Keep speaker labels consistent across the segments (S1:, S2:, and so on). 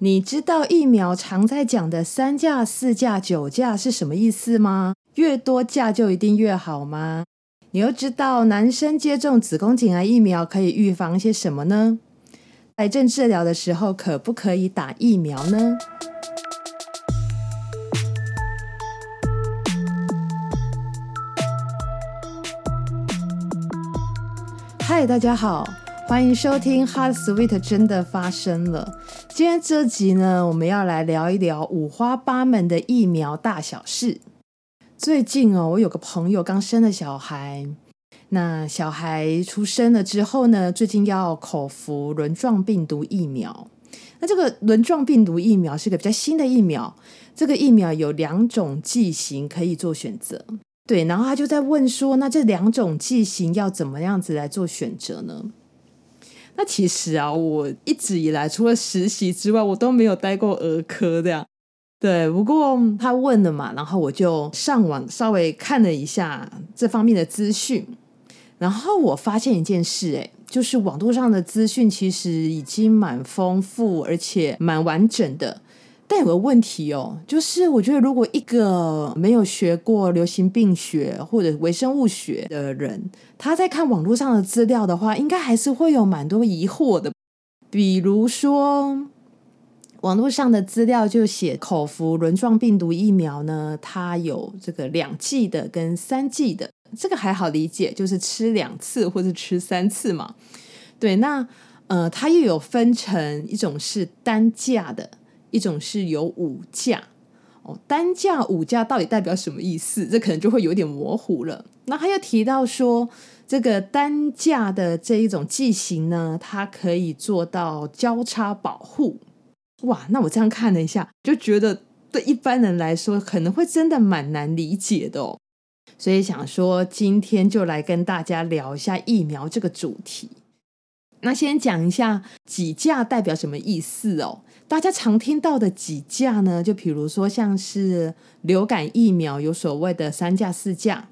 S1: 你知道疫苗常在讲的三价、四价、九价是什么意思吗？越多价就一定越好吗？你又知道男生接种子宫颈癌疫苗可以预防些什么呢？癌症治疗的时候可不可以打疫苗呢？嗨，大家好。欢迎收听《Heart Sweet》，真的发生了。今天这集呢，我们要来聊一聊五花八门的疫苗大小事。最近哦，我有个朋友刚生了小孩，那小孩出生了之后呢，最近要口服轮状病毒疫苗。那这个轮状病毒疫苗是个比较新的疫苗，这个疫苗有两种剂型可以做选择。对，然后他就在问说，那这两种剂型要怎么样子来做选择呢？那其实啊，我一直以来除了实习之外，我都没有待过儿科这样。对，不过他问了嘛，然后我就上网稍微看了一下这方面的资讯，然后我发现一件事，诶，就是网络上的资讯其实已经蛮丰富，而且蛮完整的。但有个问题哦，就是我觉得如果一个没有学过流行病学或者微生物学的人，他在看网络上的资料的话，应该还是会有蛮多疑惑的。比如说，网络上的资料就写口服轮状病毒疫苗呢，它有这个两剂的跟三剂的，这个还好理解，就是吃两次或者吃三次嘛。对，那呃，它又有分成一种是单价的。一种是有五价哦，单价五价到底代表什么意思？这可能就会有点模糊了。那他又提到说，这个单价的这一种剂型呢，它可以做到交叉保护。哇，那我这样看了一下，就觉得对一般人来说，可能会真的蛮难理解的哦。所以想说，今天就来跟大家聊一下疫苗这个主题。那先讲一下几价代表什么意思哦。大家常听到的几价呢，就比如说像是流感疫苗有所谓的三价四价，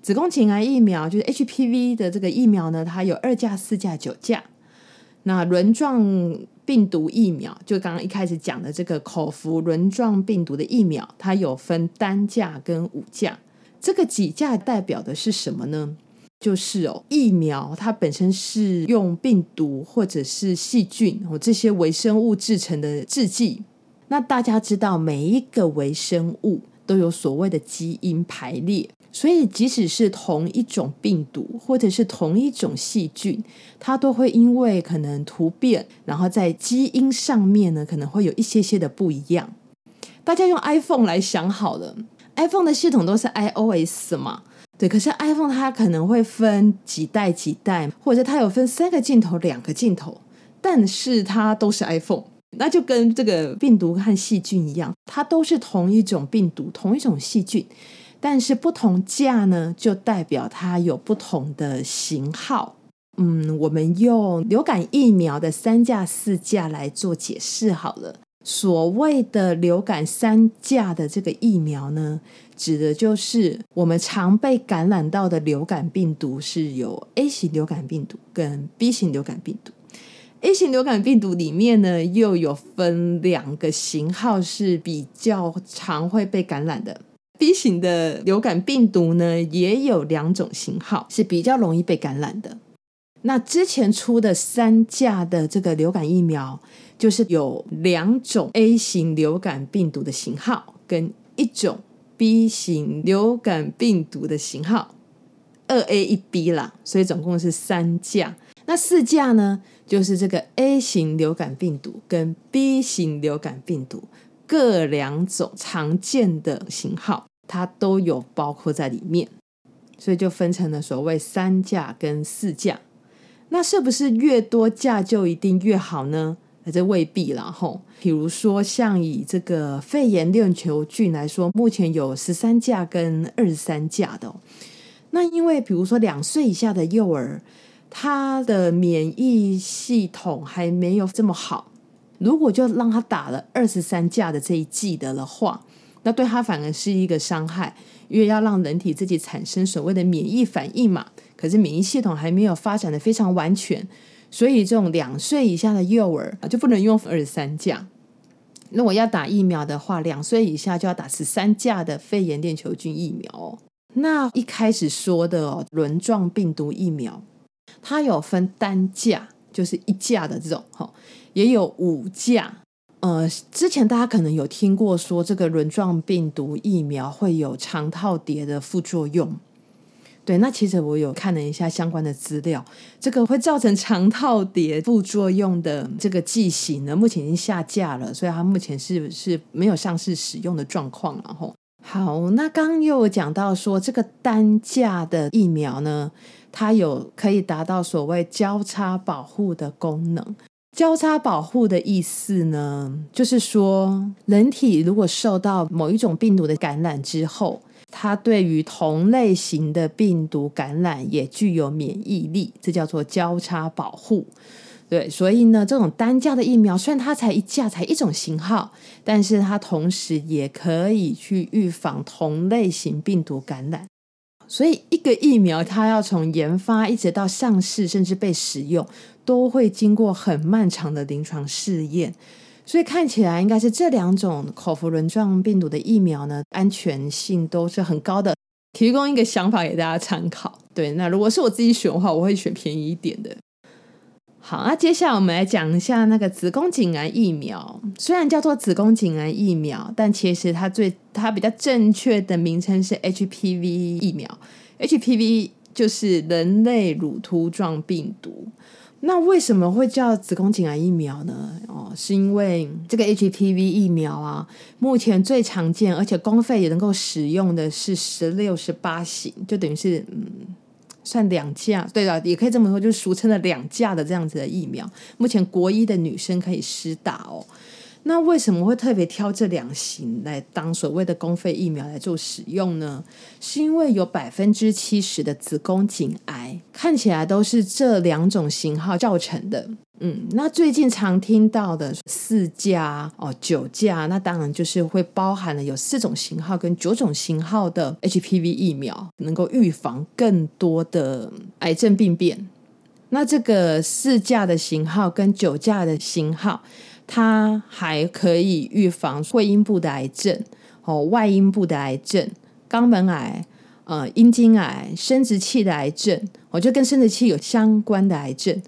S1: 子宫颈癌疫苗就是 HPV 的这个疫苗呢，它有二价四价九价。那轮状病毒疫苗，就刚刚一开始讲的这个口服轮状病毒的疫苗，它有分单价跟五价。这个几价代表的是什么呢？就是哦，疫苗它本身是用病毒或者是细菌哦这些微生物制成的制剂。那大家知道，每一个微生物都有所谓的基因排列，所以即使是同一种病毒或者是同一种细菌，它都会因为可能突变，然后在基因上面呢可能会有一些些的不一样。大家用 iPhone 来想好了，iPhone 的系统都是 iOS 嘛。对，可是 iPhone 它可能会分几代几代，或者它有分三个镜头、两个镜头，但是它都是 iPhone，那就跟这个病毒和细菌一样，它都是同一种病毒、同一种细菌，但是不同价呢，就代表它有不同的型号。嗯，我们用流感疫苗的三价、四价来做解释好了。所谓的流感三价的这个疫苗呢，指的就是我们常被感染到的流感病毒是有 A 型流感病毒跟 B 型流感病毒。A 型流感病毒里面呢，又有分两个型号是比较常会被感染的。B 型的流感病毒呢，也有两种型号是比较容易被感染的。那之前出的三价的这个流感疫苗，就是有两种 A 型流感病毒的型号，跟一种 B 型流感病毒的型号，二 A 一 B 啦，所以总共是三价。那四价呢，就是这个 A 型流感病毒跟 B 型流感病毒各两种常见的型号，它都有包括在里面，所以就分成了所谓三价跟四价。那是不是越多价就一定越好呢？这未必啦吼。比如说，像以这个肺炎链球菌来说，目前有十三价跟二十三价的。那因为比如说两岁以下的幼儿，他的免疫系统还没有这么好，如果就让他打了二十三价的这一剂的的话，那对他反而是一个伤害，因为要让人体自己产生所谓的免疫反应嘛。可是免疫系统还没有发展得非常完全，所以这种两岁以下的幼儿啊就不能用二三价。如果要打疫苗的话，两岁以下就要打十三价的肺炎链球菌疫苗哦。那一开始说的哦，轮状病毒疫苗，它有分单价，就是一价的这种哈，也有五价。呃，之前大家可能有听过说，这个轮状病毒疫苗会有肠套叠的副作用。对，那其实我有看了一下相关的资料，这个会造成肠套叠副作用的这个剂型呢，目前已经下架了，所以它目前是是没有上市使用的状况。然后，好，那刚又讲到说，这个单价的疫苗呢，它有可以达到所谓交叉保护的功能。交叉保护的意思呢，就是说，人体如果受到某一种病毒的感染之后，它对于同类型的病毒感染也具有免疫力，这叫做交叉保护。对，所以呢，这种单价的疫苗虽然它才一价，才一种型号，但是它同时也可以去预防同类型病毒感染。所以，一个疫苗它要从研发一直到上市，甚至被使用，都会经过很漫长的临床试验。所以看起来应该是这两种口服轮状病毒的疫苗呢，安全性都是很高的。提供一个想法给大家参考。对，那如果是我自己选的话，我会选便宜一点的。好，那接下来我们来讲一下那个子宫颈癌疫苗。虽然叫做子宫颈癌疫苗，但其实它最它比较正确的名称是 HPV 疫苗。HPV 就是人类乳突状病毒。那为什么会叫子宫颈癌疫苗呢？哦，是因为这个 HPV 疫苗啊，目前最常见而且公费也能够使用的是十六、十八型，就等于是嗯。算两价，对的，也可以这么说，就是俗称的两价的这样子的疫苗，目前国一的女生可以施打哦。那为什么会特别挑这两型来当所谓的公费疫苗来做使用呢？是因为有百分之七十的子宫颈癌看起来都是这两种型号造成的。嗯，那最近常听到的四价哦、九价，那当然就是会包含了有四种型号跟九种型号的 HPV 疫苗，能够预防更多的癌症病变。那这个四价的型号跟九价的型号。它还可以预防会阴部的癌症、哦外阴部的癌症、肛门癌、呃阴茎癌、生殖器的癌症，我觉得跟生殖器有相关的癌症。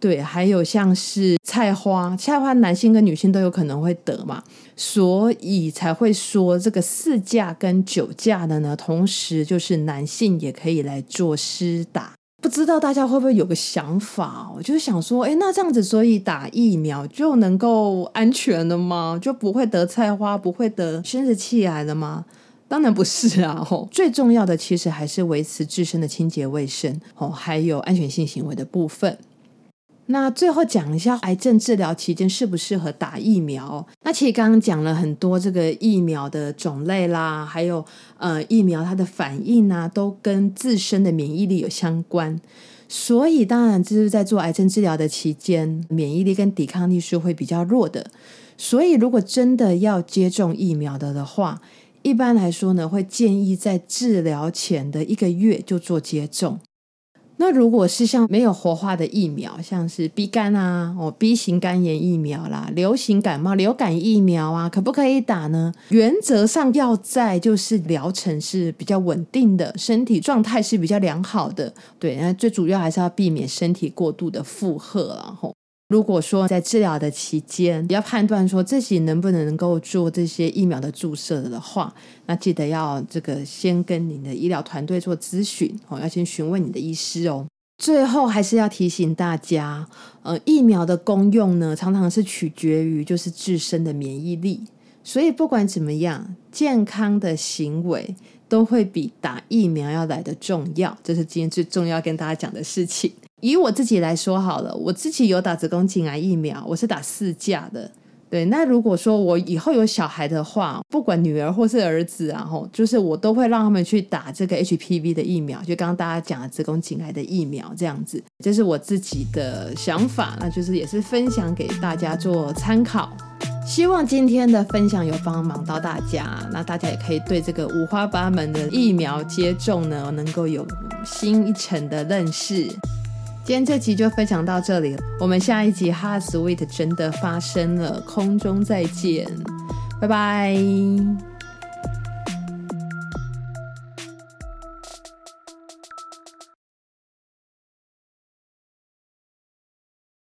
S1: 对，还有像是菜花，菜花男性跟女性都有可能会得嘛，所以才会说这个四价跟九价的呢，同时就是男性也可以来做施打。不知道大家会不会有个想法，我就是想说，哎，那这样子，所以打疫苗就能够安全了吗？就不会得菜花，不会得生殖器癌了吗？当然不是啊！吼，最重要的其实还是维持自身的清洁卫生，哦，还有安全性行为的部分。那最后讲一下癌症治疗期间适不适合打疫苗？那其实刚刚讲了很多这个疫苗的种类啦，还有呃疫苗它的反应啊，都跟自身的免疫力有相关。所以当然就是在做癌症治疗的期间，免疫力跟抵抗力是会比较弱的。所以如果真的要接种疫苗的的话，一般来说呢，会建议在治疗前的一个月就做接种。那如果是像没有活化的疫苗，像是 B 肝啊、哦 B 型肝炎疫苗啦、流行感冒流感疫苗啊，可不可以打呢？原则上要在就是疗程是比较稳定的，身体状态是比较良好的，对，那最主要还是要避免身体过度的负荷，然后。如果说在治疗的期间要判断说自己能不能能够做这些疫苗的注射的话，那记得要这个先跟你的医疗团队做咨询哦，要先询问你的医师哦。最后还是要提醒大家，呃，疫苗的功用呢，常常是取决于就是自身的免疫力，所以不管怎么样，健康的行为都会比打疫苗要来得重要，这是今天最重要跟大家讲的事情。以我自己来说好了，我自己有打子宫颈癌疫苗，我是打四价的。对，那如果说我以后有小孩的话，不管女儿或是儿子啊，吼，就是我都会让他们去打这个 HPV 的疫苗，就刚刚大家讲的子宫颈癌的疫苗这样子，这是我自己的想法，那就是也是分享给大家做参考。希望今天的分享有帮忙到大家，那大家也可以对这个五花八门的疫苗接种呢，能够有新一层的认识。今天这集就分享到这里，我们下一集 Hot Sweet 真的发生了，空中再见，拜拜。